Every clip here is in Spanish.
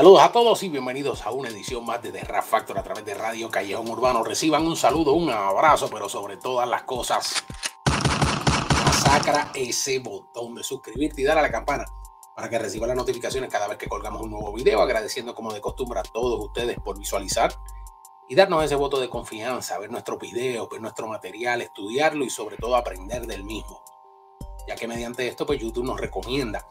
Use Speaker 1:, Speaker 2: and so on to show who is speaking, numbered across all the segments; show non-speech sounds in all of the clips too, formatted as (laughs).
Speaker 1: Saludos a todos y bienvenidos a una edición más de The Rap Factor a través de Radio Callejón Urbano. Reciban un saludo, un abrazo, pero sobre todas las cosas, masacra ese botón de suscribirte y dar a la campana para que reciban las notificaciones cada vez que colgamos un nuevo video. Agradeciendo como de costumbre a todos ustedes por visualizar y darnos ese voto de confianza, ver nuestros videos, ver nuestro material, estudiarlo y sobre todo aprender del mismo. Ya que mediante esto, pues YouTube nos recomienda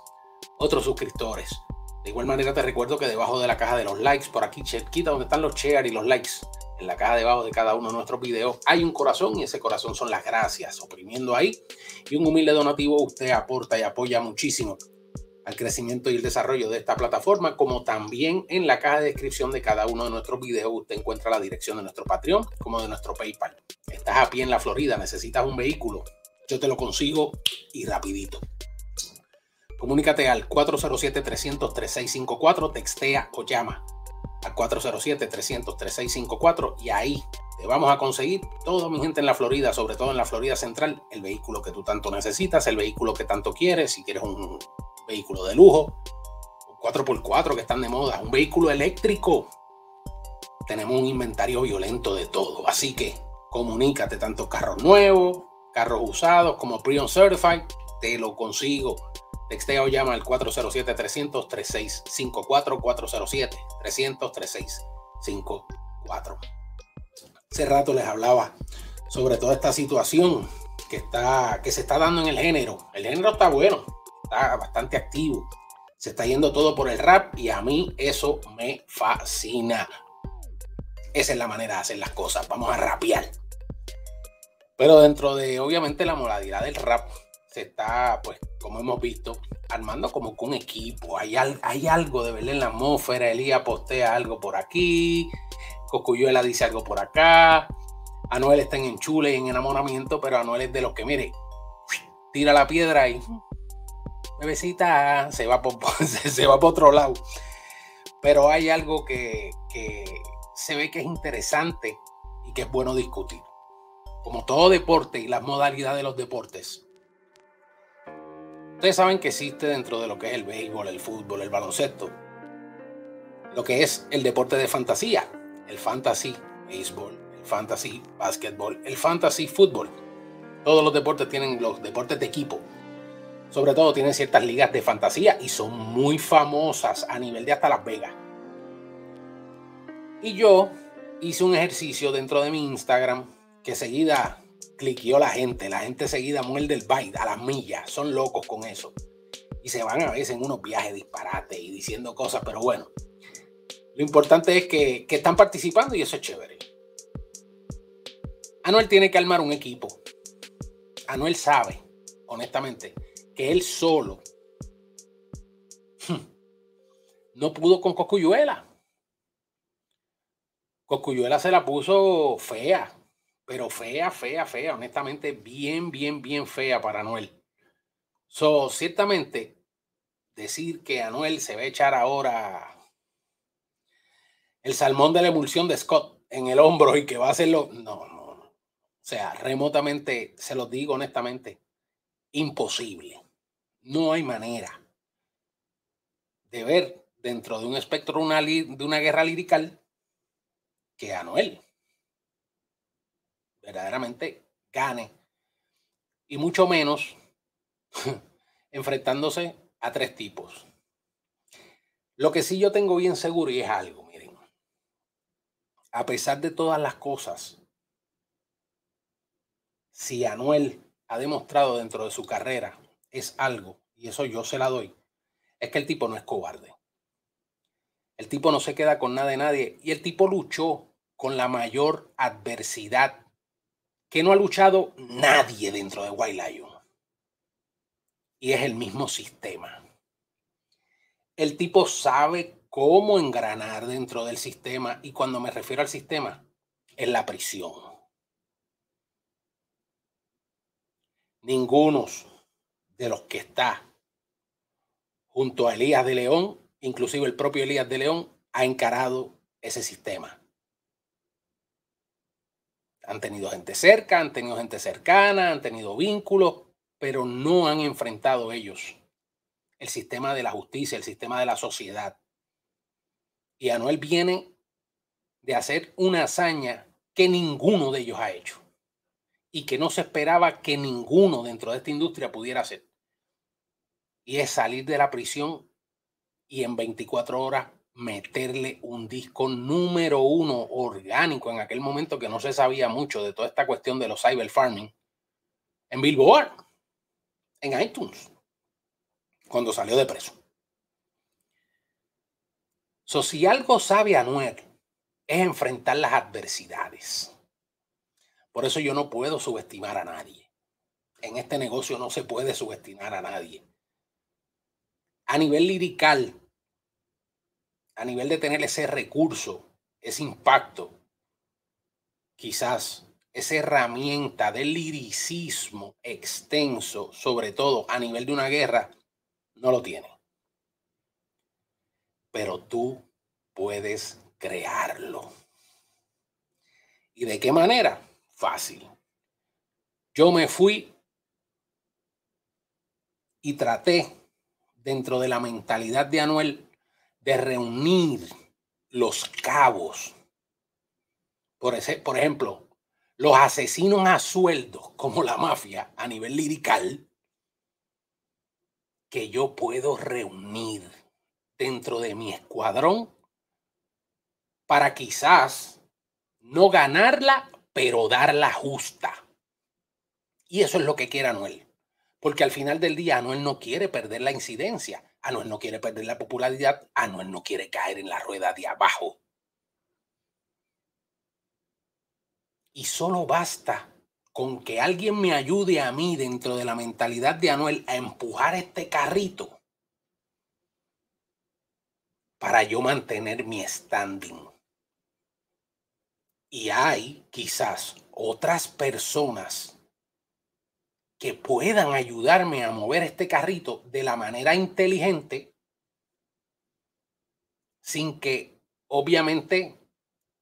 Speaker 1: otros suscriptores de igual manera te recuerdo que debajo de la caja de los likes, por aquí quita donde están los share y los likes, en la caja debajo de cada uno de nuestros videos hay un corazón y ese corazón son las gracias. Oprimiendo ahí y un humilde donativo usted aporta y apoya muchísimo al crecimiento y el desarrollo de esta plataforma, como también en la caja de descripción de cada uno de nuestros videos usted encuentra la dirección de nuestro Patreon como de nuestro PayPal. Estás a pie en la Florida, necesitas un vehículo, yo te lo consigo y rapidito. Comunícate al 407-300-3654, textea o llama al 407-300-3654 y ahí te vamos a conseguir, toda mi gente en la Florida, sobre todo en la Florida Central, el vehículo que tú tanto necesitas, el vehículo que tanto quieres, si quieres un vehículo de lujo, un 4x4 que están de moda, un vehículo eléctrico. Tenemos un inventario violento de todo, así que comunícate tanto carros nuevos, carros usados como pre Certified, te lo consigo Textea o llama al 407-300-3654, 407-300-3654. Hace rato les hablaba sobre toda esta situación que, está, que se está dando en el género. El género está bueno, está bastante activo. Se está yendo todo por el rap y a mí eso me fascina. Esa es la manera de hacer las cosas. Vamos a rapear. Pero dentro de, obviamente, la moralidad del rap, está, pues, como hemos visto, armando como con un equipo. Hay, hay algo de verle en la atmósfera. Elías postea algo por aquí. Cocuyuela dice algo por acá. Anuel está en enchule y en enamoramiento, pero Anuel es de los que, mire, tira la piedra y bebecita se va por, (laughs) se va por otro lado. Pero hay algo que, que se ve que es interesante y que es bueno discutir. Como todo deporte y las modalidades de los deportes, Ustedes saben que existe dentro de lo que es el béisbol, el fútbol, el baloncesto, lo que es el deporte de fantasía, el fantasy béisbol, el fantasy básquetbol, el fantasy fútbol. Todos los deportes tienen los deportes de equipo. Sobre todo tienen ciertas ligas de fantasía y son muy famosas a nivel de hasta Las Vegas. Y yo hice un ejercicio dentro de mi Instagram que seguida cliqueó la gente. La gente seguida muerde el byte a las millas. Son locos con eso. Y se van a veces en unos viajes disparates y diciendo cosas, pero bueno. Lo importante es que, que están participando y eso es chévere. Anuel tiene que armar un equipo. Anuel sabe, honestamente, que él solo no pudo con Cocuyuela. Cocuyuela se la puso fea pero fea, fea, fea, honestamente, bien, bien, bien fea para Anuel. So, ciertamente, decir que Anuel se va a echar ahora el salmón de la emulsión de Scott en el hombro y que va a hacerlo, no, no, no. O sea, remotamente, se los digo honestamente, imposible. No hay manera de ver dentro de un espectro una, de una guerra lirical que Anuel verdaderamente gane. Y mucho menos (laughs) enfrentándose a tres tipos. Lo que sí yo tengo bien seguro y es algo, miren. A pesar de todas las cosas, si Anuel ha demostrado dentro de su carrera es algo, y eso yo se la doy, es que el tipo no es cobarde. El tipo no se queda con nada de nadie y el tipo luchó con la mayor adversidad que no ha luchado nadie dentro de White. Y es el mismo sistema. El tipo sabe cómo engranar dentro del sistema y cuando me refiero al sistema, es la prisión. Ninguno de los que está junto a Elías de León, inclusive el propio Elías de León, ha encarado ese sistema. Han tenido gente cerca, han tenido gente cercana, han tenido vínculos, pero no han enfrentado ellos el sistema de la justicia, el sistema de la sociedad. Y Anuel viene de hacer una hazaña que ninguno de ellos ha hecho y que no se esperaba que ninguno dentro de esta industria pudiera hacer. Y es salir de la prisión y en 24 horas meterle un disco número uno orgánico en aquel momento que no se sabía mucho de toda esta cuestión de los cyber farming en Billboard, en iTunes, cuando salió de preso. So, si algo sabe Anuel es enfrentar las adversidades. Por eso yo no puedo subestimar a nadie. En este negocio no se puede subestimar a nadie. A nivel lirical, a nivel de tener ese recurso, ese impacto, quizás esa herramienta del liricismo extenso, sobre todo a nivel de una guerra, no lo tiene. Pero tú puedes crearlo. ¿Y de qué manera? Fácil. Yo me fui y traté dentro de la mentalidad de Anuel de reunir los cabos. Por, ese, por ejemplo, los asesinos a sueldo, como la mafia, a nivel lirical, que yo puedo reunir dentro de mi escuadrón para quizás no ganarla, pero darla justa. Y eso es lo que quiere Anuel. Porque al final del día Anuel no quiere perder la incidencia. Anuel no quiere perder la popularidad, Anuel no quiere caer en la rueda de abajo. Y solo basta con que alguien me ayude a mí dentro de la mentalidad de Anuel a empujar este carrito para yo mantener mi standing. Y hay quizás otras personas que puedan ayudarme a mover este carrito de la manera inteligente sin que, obviamente,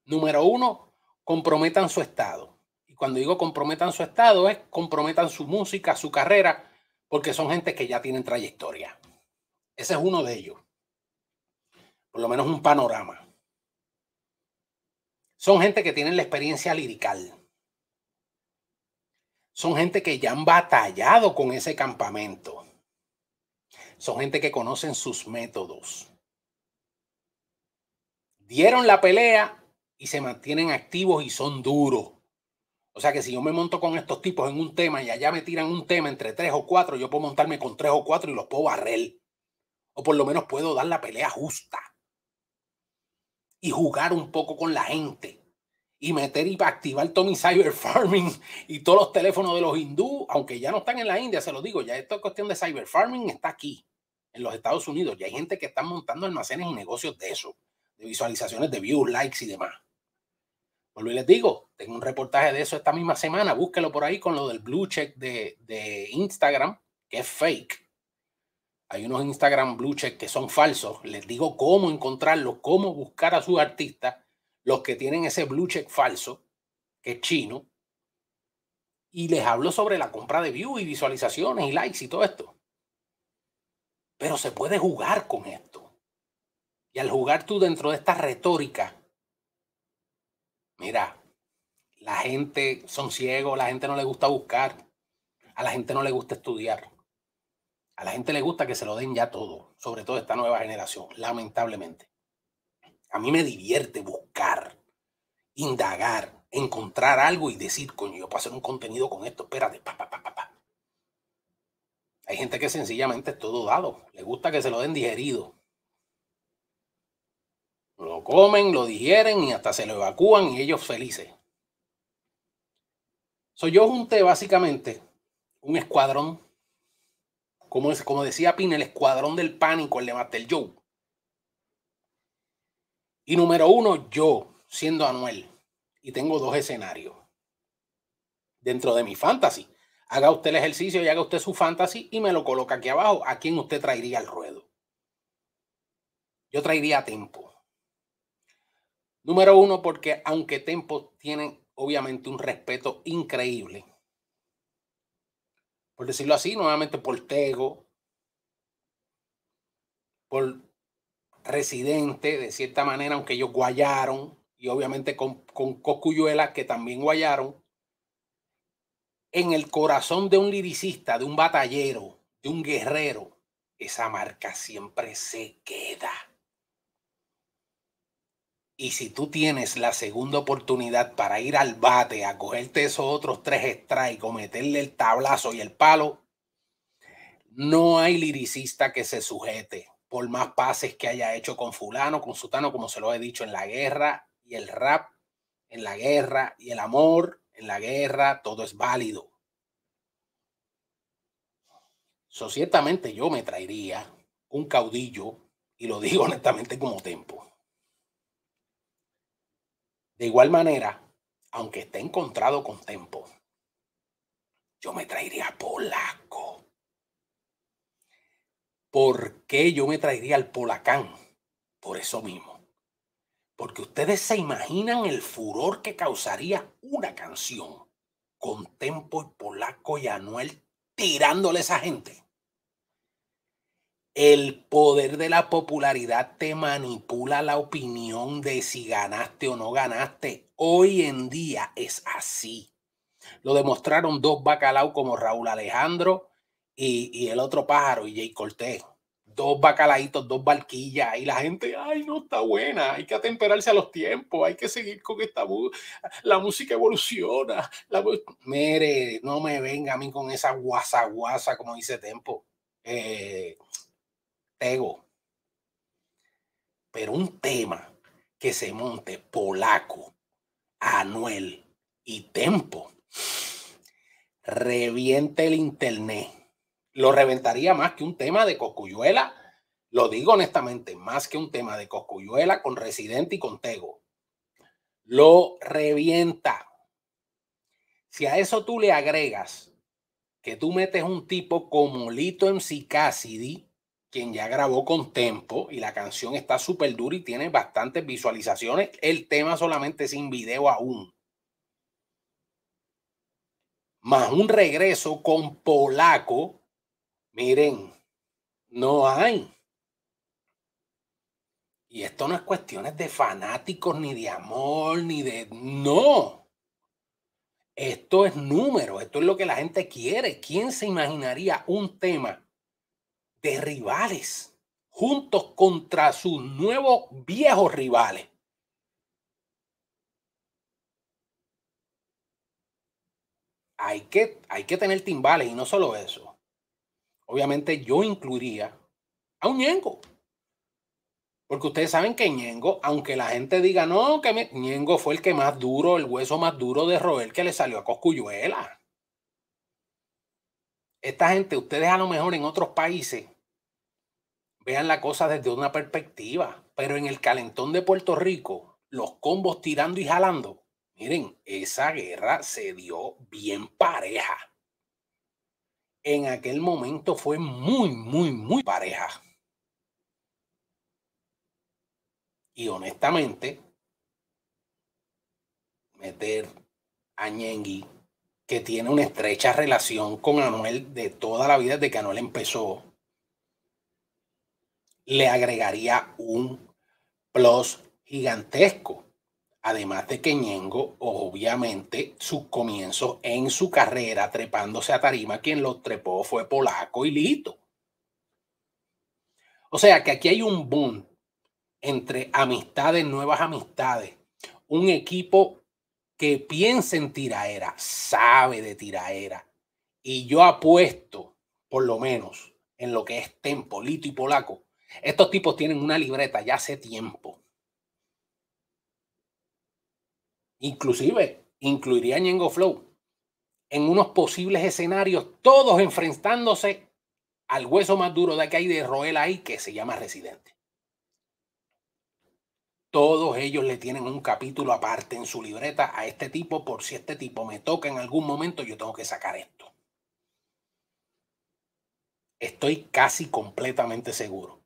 Speaker 1: número uno, comprometan su estado. Y cuando digo comprometan su estado es comprometan su música, su carrera, porque son gente que ya tienen trayectoria. Ese es uno de ellos. Por lo menos un panorama. Son gente que tienen la experiencia lirical son gente que ya han batallado con ese campamento. Son gente que conocen sus métodos. Dieron la pelea y se mantienen activos y son duros. O sea que si yo me monto con estos tipos en un tema y allá me tiran un tema entre tres o cuatro, yo puedo montarme con tres o cuatro y los puedo barrer. O por lo menos puedo dar la pelea justa. Y jugar un poco con la gente y meter y activar Tommy Cyber (laughs) Farming y todos los teléfonos de los hindú, aunque ya no están en la India, se los digo, ya esta cuestión de Cyber Farming está aquí, en los Estados Unidos. Ya hay gente que está montando almacenes y negocios de eso, de visualizaciones de views, likes y demás. Vuelvo y les digo, tengo un reportaje de eso esta misma semana, búsquelo por ahí con lo del blue check de, de Instagram, que es fake. Hay unos Instagram blue check que son falsos. Les digo cómo encontrarlos, cómo buscar a sus artistas los que tienen ese blue check falso, que es chino, y les hablo sobre la compra de views y visualizaciones y likes y todo esto. Pero se puede jugar con esto. Y al jugar tú dentro de esta retórica, mira, la gente son ciegos, la gente no le gusta buscar, a la gente no le gusta estudiar. A la gente le gusta que se lo den ya todo, sobre todo esta nueva generación, lamentablemente. A mí me divierte buscar, indagar, encontrar algo y decir, coño, yo puedo hacer un contenido con esto, espérate, pa, pa, pa, pa, Hay gente que sencillamente es todo dado, le gusta que se lo den digerido. Lo comen, lo digieren y hasta se lo evacúan y ellos felices. Soy yo junté básicamente un escuadrón, como, como decía Pina, el escuadrón del pánico, el de Master Joe. Y número uno, yo, siendo Anuel, y tengo dos escenarios dentro de mi fantasy. Haga usted el ejercicio y haga usted su fantasy y me lo coloca aquí abajo. ¿A quién usted traería al ruedo? Yo traería a Tempo. Número uno, porque aunque Tempo tiene obviamente un respeto increíble, por decirlo así, nuevamente por Tego, por Residente, de cierta manera, aunque ellos guayaron, y obviamente con, con Coscuyuela, que también guayaron, en el corazón de un liricista, de un batallero, de un guerrero, esa marca siempre se queda. Y si tú tienes la segunda oportunidad para ir al bate, a cogerte esos otros tres strikes o meterle el tablazo y el palo, no hay liricista que se sujete por más pases que haya hecho con fulano, con sutano, como se lo he dicho en la guerra y el rap, en la guerra y el amor, en la guerra, todo es válido. So, ciertamente yo me traería un caudillo, y lo (laughs) digo honestamente como tempo. De igual manera, aunque esté encontrado con Tempo, yo me traería polaco. ¿Por qué yo me traería al polacán? Por eso mismo. Porque ustedes se imaginan el furor que causaría una canción con Tempo y Polaco y Anuel tirándole a esa gente. El poder de la popularidad te manipula la opinión de si ganaste o no ganaste. Hoy en día es así. Lo demostraron dos bacalaos como Raúl Alejandro y, el otro pájaro y Jay Cortés. Dos bacalaitos, dos barquillas y la gente, ay, no está buena, hay que atemperarse a los tiempos, hay que seguir con esta la música evoluciona. La, mire, no me venga a mí con esa guasa guasa, como dice Tempo. Eh, ego. Pero un tema que se monte polaco, Anuel y Tempo, reviente el internet. Lo reventaría más que un tema de Cocuyuela. Lo digo honestamente, más que un tema de Cocuyuela con Residente y con Tego. Lo revienta. Si a eso tú le agregas que tú metes un tipo como Lito MC Cassidy, quien ya grabó con Tempo y la canción está súper dura y tiene bastantes visualizaciones. El tema solamente sin video aún. Más un regreso con polaco. Miren, no hay. Y esto no es cuestiones de fanáticos, ni de amor, ni de... No. Esto es número, esto es lo que la gente quiere. ¿Quién se imaginaría un tema de rivales, juntos contra sus nuevos viejos rivales. Hay que, hay que tener timbales y no solo eso. Obviamente yo incluiría a un Ñengo. Porque ustedes saben que Ñengo, aunque la gente diga, no, que Ñengo fue el que más duro, el hueso más duro de roer que le salió a Coscuyuela. Esta gente, ustedes a lo mejor en otros países vean la cosa desde una perspectiva, pero en el calentón de Puerto Rico, los combos tirando y jalando, miren, esa guerra se dio bien pareja. En aquel momento fue muy, muy, muy pareja. Y honestamente, meter a Ñengui, que tiene una estrecha relación con Anuel de toda la vida desde que Anuel empezó, le agregaría un plus gigantesco. Además de que Ñengo, obviamente, sus comienzos en su carrera trepándose a tarima, quien lo trepó fue Polaco y Lito. O sea que aquí hay un boom entre amistades, nuevas amistades. Un equipo que piensa en tiraera, sabe de tiraera. Y yo apuesto, por lo menos, en lo que es Tempolito y Polaco, estos tipos tienen una libreta ya hace tiempo. Inclusive, incluiría Ñengo Flow en unos posibles escenarios, todos enfrentándose al hueso más duro de que hay de Roel ahí, que se llama Residente. Todos ellos le tienen un capítulo aparte en su libreta a este tipo, por si este tipo me toca en algún momento, yo tengo que sacar esto. Estoy casi completamente seguro.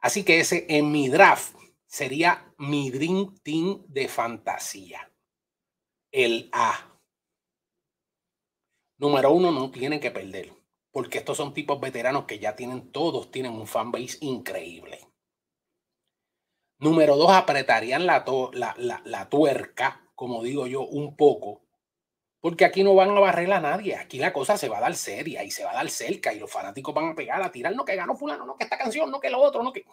Speaker 1: Así que ese en mi draft sería mi Dream Team de fantasía. El A. Número uno, no tienen que perder, porque estos son tipos veteranos que ya tienen, todos tienen un fanbase increíble. Número dos, apretarían la, la, tuerca, como digo yo, un poco, porque aquí no van a barrer a nadie. Aquí la cosa se va a dar seria y se va a dar cerca y los fanáticos van a pegar, a tirar, no que ganó fulano, no que esta canción, no que lo otro, no que...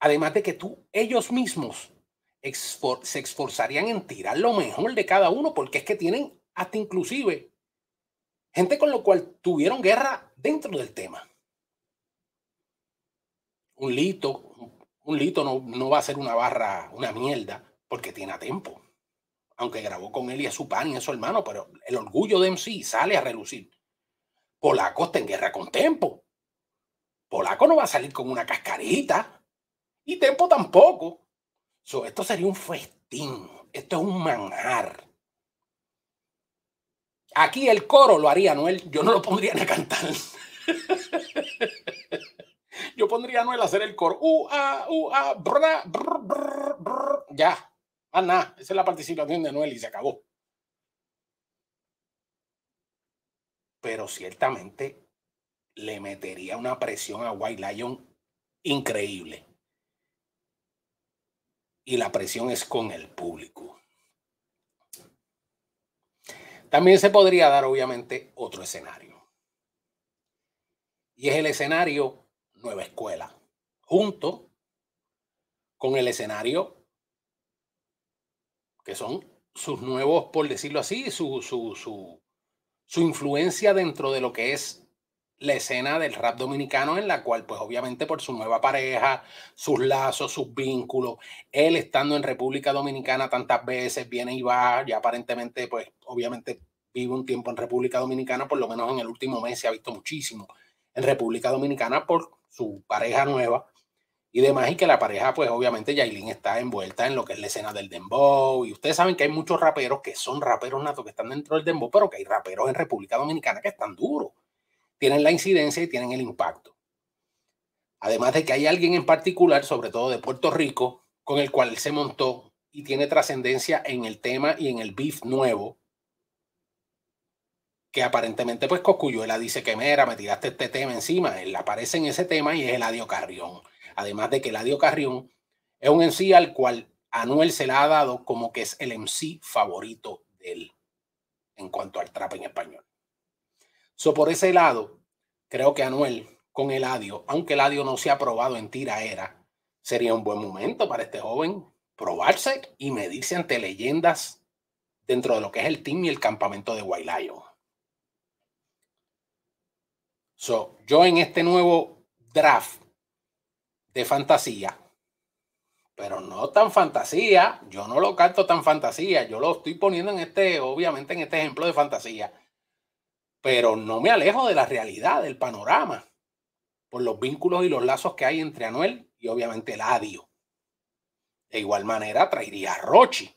Speaker 1: Además de que tú, ellos mismos se esforzarían en tirar lo mejor de cada uno, porque es que tienen hasta inclusive gente con lo cual tuvieron guerra dentro del tema un lito, un lito no, no va a ser una barra, una mierda, porque tiene a tiempo. Aunque grabó con él y a su pan y a su hermano, pero el orgullo de MC sale a relucir. Polaco está en guerra con Tempo. Polaco no va a salir con una cascarita. Y Tempo tampoco. Esto sería un festín. Esto es un manjar. Aquí el coro lo haría Noel. Yo no lo pondría a cantar. (laughs) Yo pondría a Noel a hacer el coro. Uh, ah, ah, Ya, más nada. Esa es la participación de Noel y se acabó. Pero ciertamente le metería una presión a White Lion increíble. Y la presión es con el público. También se podría dar, obviamente, otro escenario. Y es el escenario nueva escuela, junto con el escenario que son sus nuevos, por decirlo así, su, su, su, influencia dentro de lo que es la escena del rap dominicano, en la cual, pues obviamente por su nueva pareja, sus lazos, sus vínculos, él estando en República Dominicana tantas veces, viene y va, ya aparentemente, pues obviamente vive un tiempo en República Dominicana, por lo menos en el último mes se ha visto muchísimo en República Dominicana por su pareja nueva y demás, y que la pareja, pues obviamente Yailin está envuelta en lo que es la escena del dembow, y ustedes saben que hay muchos raperos que son raperos natos que están dentro del dembow, pero que hay raperos en República Dominicana que están duros, tienen la incidencia y tienen el impacto. Además de que hay alguien en particular, sobre todo de Puerto Rico, con el cual se montó y tiene trascendencia en el tema y en el beef nuevo, que aparentemente pues Cocuyuela dice que mera, me tiraste este tema encima, él aparece en ese tema y es Eladio Carrión. Además de que Eladio Carrión es un MC al cual Anuel se le ha dado como que es el MC favorito de él en cuanto al trap en español. So, por ese lado, creo que Anuel con Eladio, aunque Eladio no se ha probado en tiraera, sería un buen momento para este joven probarse y medirse ante leyendas dentro de lo que es el team y el campamento de Lion. So, yo en este nuevo draft de fantasía, pero no tan fantasía, yo no lo canto tan fantasía, yo lo estoy poniendo en este, obviamente en este ejemplo de fantasía, pero no me alejo de la realidad, del panorama, por los vínculos y los lazos que hay entre Anuel y obviamente Ladio. De igual manera traería a Rochi,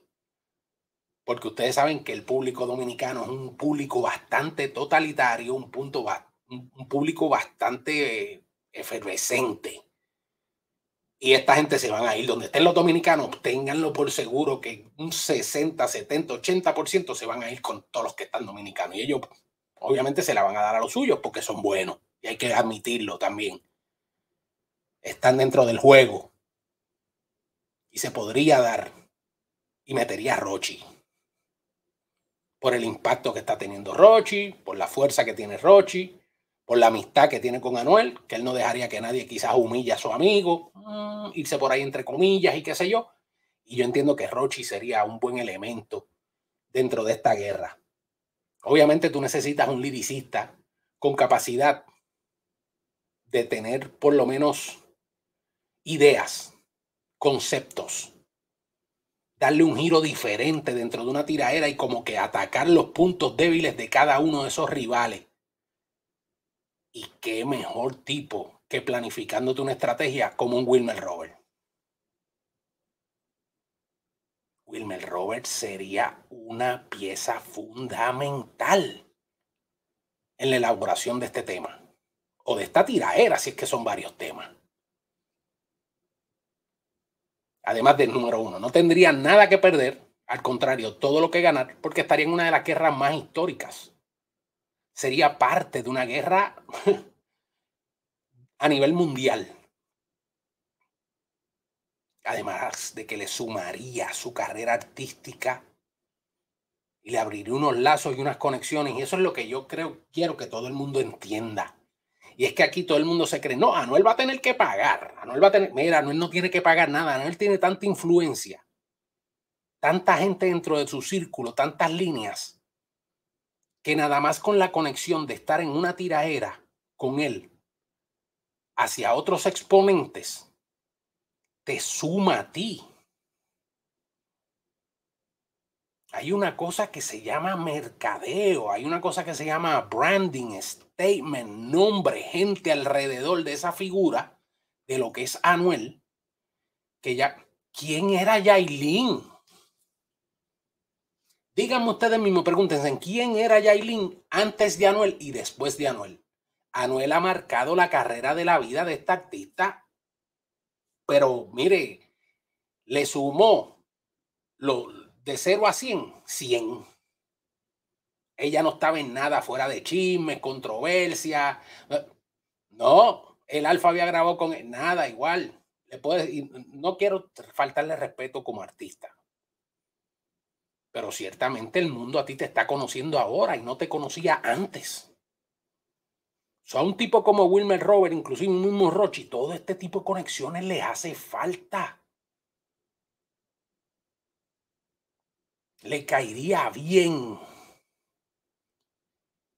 Speaker 1: porque ustedes saben que el público dominicano es un público bastante totalitario, un punto un, público bastante efervescente. Y esta gente se van a ir donde estén los dominicanos, ténganlo por seguro que un 60, 70, 80% se van a ir con todos los que están dominicanos. Y ellos obviamente se la van a dar a los suyos porque son buenos. Y hay que admitirlo también. Están dentro del juego. Y se podría dar. Y metería a Rochi. Por el impacto que está teniendo Rochi, por la fuerza que tiene Rochi por la amistad que tiene con Anuel, que él no dejaría que nadie quizás humille a su amigo, mm, irse por ahí entre comillas y qué sé yo. Y yo entiendo que Rochi sería un buen elemento dentro de esta guerra. Obviamente tú necesitas un liricista con capacidad de tener por lo menos ideas, conceptos, darle un giro diferente dentro de una tiraera y como que atacar los puntos débiles de cada uno de esos rivales y qué mejor tipo que planificándote una estrategia como un Wilmer Robert. Wilmer Robert sería una pieza fundamental en la elaboración de este tema o de esta tiraera, si es que son varios temas. Además del número uno, no tendría nada que perder, al contrario, todo lo que ganar, porque estaría en una de las guerras más históricas sería parte de una guerra (laughs) a nivel mundial. Además de que le sumaría su carrera artística y le abriría unos lazos y unas conexiones. Y eso es lo que yo creo, quiero que todo el mundo entienda. Y es que aquí todo el mundo se cree, no, Anuel va a tener que pagar. Anuel va a tener, mira, Anuel no tiene que pagar nada. Anuel tiene tanta influencia, tanta gente dentro de su círculo, tantas líneas, que nada más con la conexión de estar en una tiraera con él hacia otros exponentes, te suma a ti. Hay una cosa que se llama mercadeo, hay una cosa que se llama branding, statement, nombre, gente alrededor de esa figura, de lo que es Anuel, que ya, ¿quién era Yailin? Díganme ustedes mismos, pregúntense, ¿quién era Yailin antes de Anuel y después de Anuel? Anuel ha marcado la carrera de la vida de esta artista pero mire, le sumó lo, de 0 a 100, 100. Ella no estaba en nada fuera de chismes, controversia. No, el Alfa había grabado con él, nada, igual. Le puede, no quiero faltarle respeto como artista. Pero ciertamente el mundo a ti te está conociendo ahora y no te conocía antes. A un tipo como Wilmer Robert, inclusive un mismo Rochi, todo este tipo de conexiones le hace falta. Le caería bien.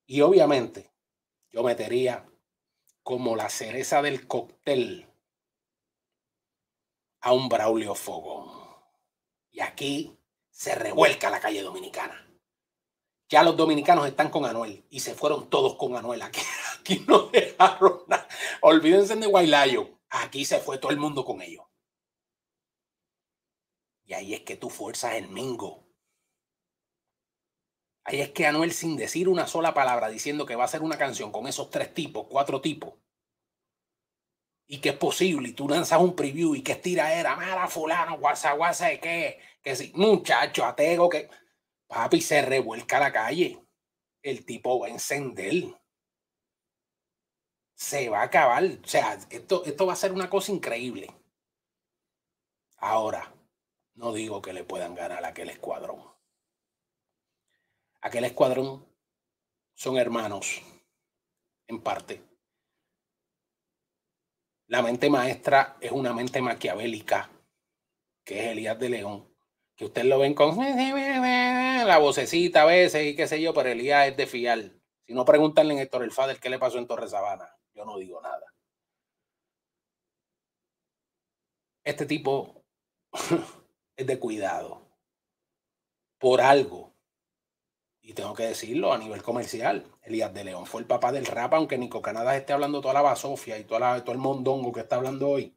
Speaker 1: Y obviamente, yo metería como la cereza del cóctel a un Braulio Fogón. Y aquí se revuelca la calle dominicana. Ya los dominicanos están con Anuel y se fueron todos con Anuel. Aquí, no dejaron nada. Olvídense de Guaylayo. Aquí se fue todo el mundo con ellos. Y ahí es que tú fuerzas el mingo. Ahí es que Anuel, sin decir una sola palabra, diciendo que va a hacer una canción con esos tres tipos, cuatro tipos, y que es posible, y tú lanzas un preview y que es era mala fulano, guasa, guasa, de qué, que si, muchacho, atego, que Papi, se revuelca la calle. El tipo va a encender. Se va a acabar. O sea, esto, esto va a ser una cosa increíble. Ahora, no digo que le puedan ganar a aquel escuadrón. Aquel escuadrón son hermanos, en parte. La mente maestra es una mente maquiavélica, que es Elías de León, que usted lo ven con (laughs) la vocecita a veces y qué sé yo, pero Elías es de fiar. Si no, pregúntale en Héctor El Fader qué le pasó en Torre Sabana. Yo no digo nada. Este tipo (laughs) es de cuidado. Por algo. Y tengo que decirlo a nivel comercial. Elías de León fue el papá del rap, aunque Nico Canadá esté hablando toda la basofia y toda todo el mondongo que está hablando hoy.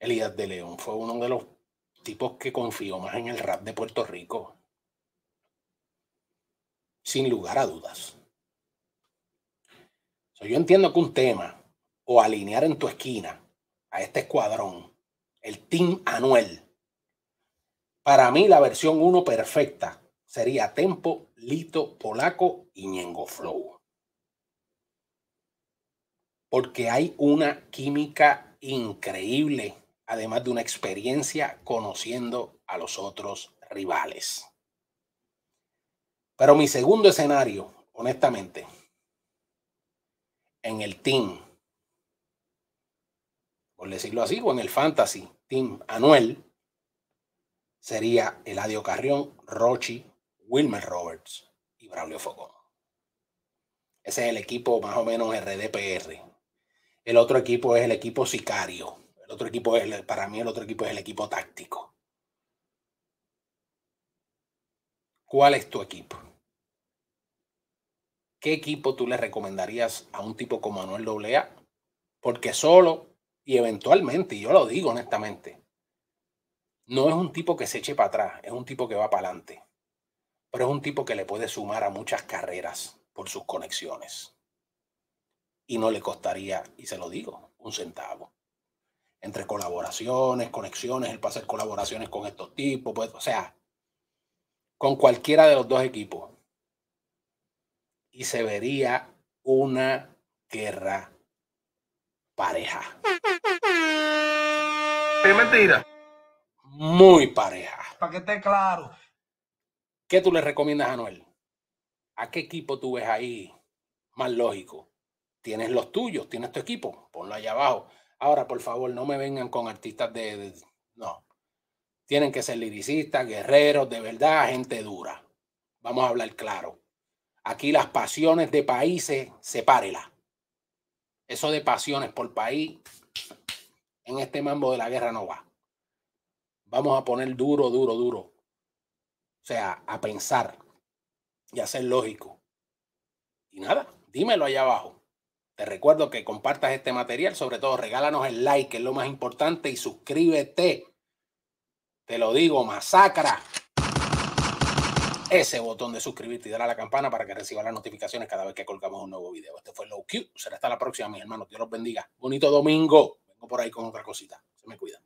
Speaker 1: Elías de León fue uno de los tipos que confío más en el rap de Puerto Rico. Sin lugar a dudas. yo entiendo que un tema o alinear en tu esquina a este escuadrón, el Team Anuel, para mí la versión 1 perfecta sería Tempo, Lito, Polaco y Ñengo Flow. Porque hay una química increíble además de una experiencia conociendo a los otros rivales. Pero mi segundo escenario, honestamente, en el team, por decirlo así, o en el fantasy team anuel, sería Eladio Carrión, Rochi, Wilmer Roberts y Braulio Fogón. Ese es el equipo más o menos RDPR. El otro equipo es el equipo Sicario otro equipo es, para mí el otro equipo es el equipo táctico. ¿Cuál es tu equipo? ¿Qué equipo tú le recomendarías a un tipo como Manuel AA? Porque solo y eventualmente, y yo lo digo honestamente, no es un tipo que se eche para atrás, es un tipo que va para adelante. Pero es un tipo que le puede sumar a muchas carreras por sus conexiones. Y no le costaría, y se lo digo, un centavo entre colaboraciones, conexiones, él puede hacer colaboraciones con estos tipos, pues, o sea, con cualquiera de los dos equipos. Y se vería una guerra pareja.
Speaker 2: Es mentira.
Speaker 1: Muy pareja.
Speaker 2: Para que esté claro.
Speaker 1: ¿Qué tú le recomiendas a Noel? ¿A qué equipo tú ves ahí más lógico? Tienes los tuyos, tienes tu equipo, ponlo allá abajo. Ahora, por favor, no me vengan con artistas de, no. Tienen que ser liricistas, guerreros, de verdad, gente dura. Vamos a hablar claro. Aquí las pasiones de países, sepárela. Eso de pasiones por país, en este mambo de la guerra no va. Vamos a poner duro, duro, duro. O sea, a pensar y a ser lógico. Y nada, dímelo allá abajo. Te recuerdo que compartas este material, sobre todo regálanos el like, que es lo más importante, y suscríbete. Te lo digo, masacra ese botón de suscribirte y darle a la campana para que reciba las notificaciones cada vez que colgamos un nuevo video. Este fue Low Q. Será hasta la próxima, mis hermanos. Dios los bendiga. Bonito domingo. Vengo por ahí con otra cosita. Se me cuida.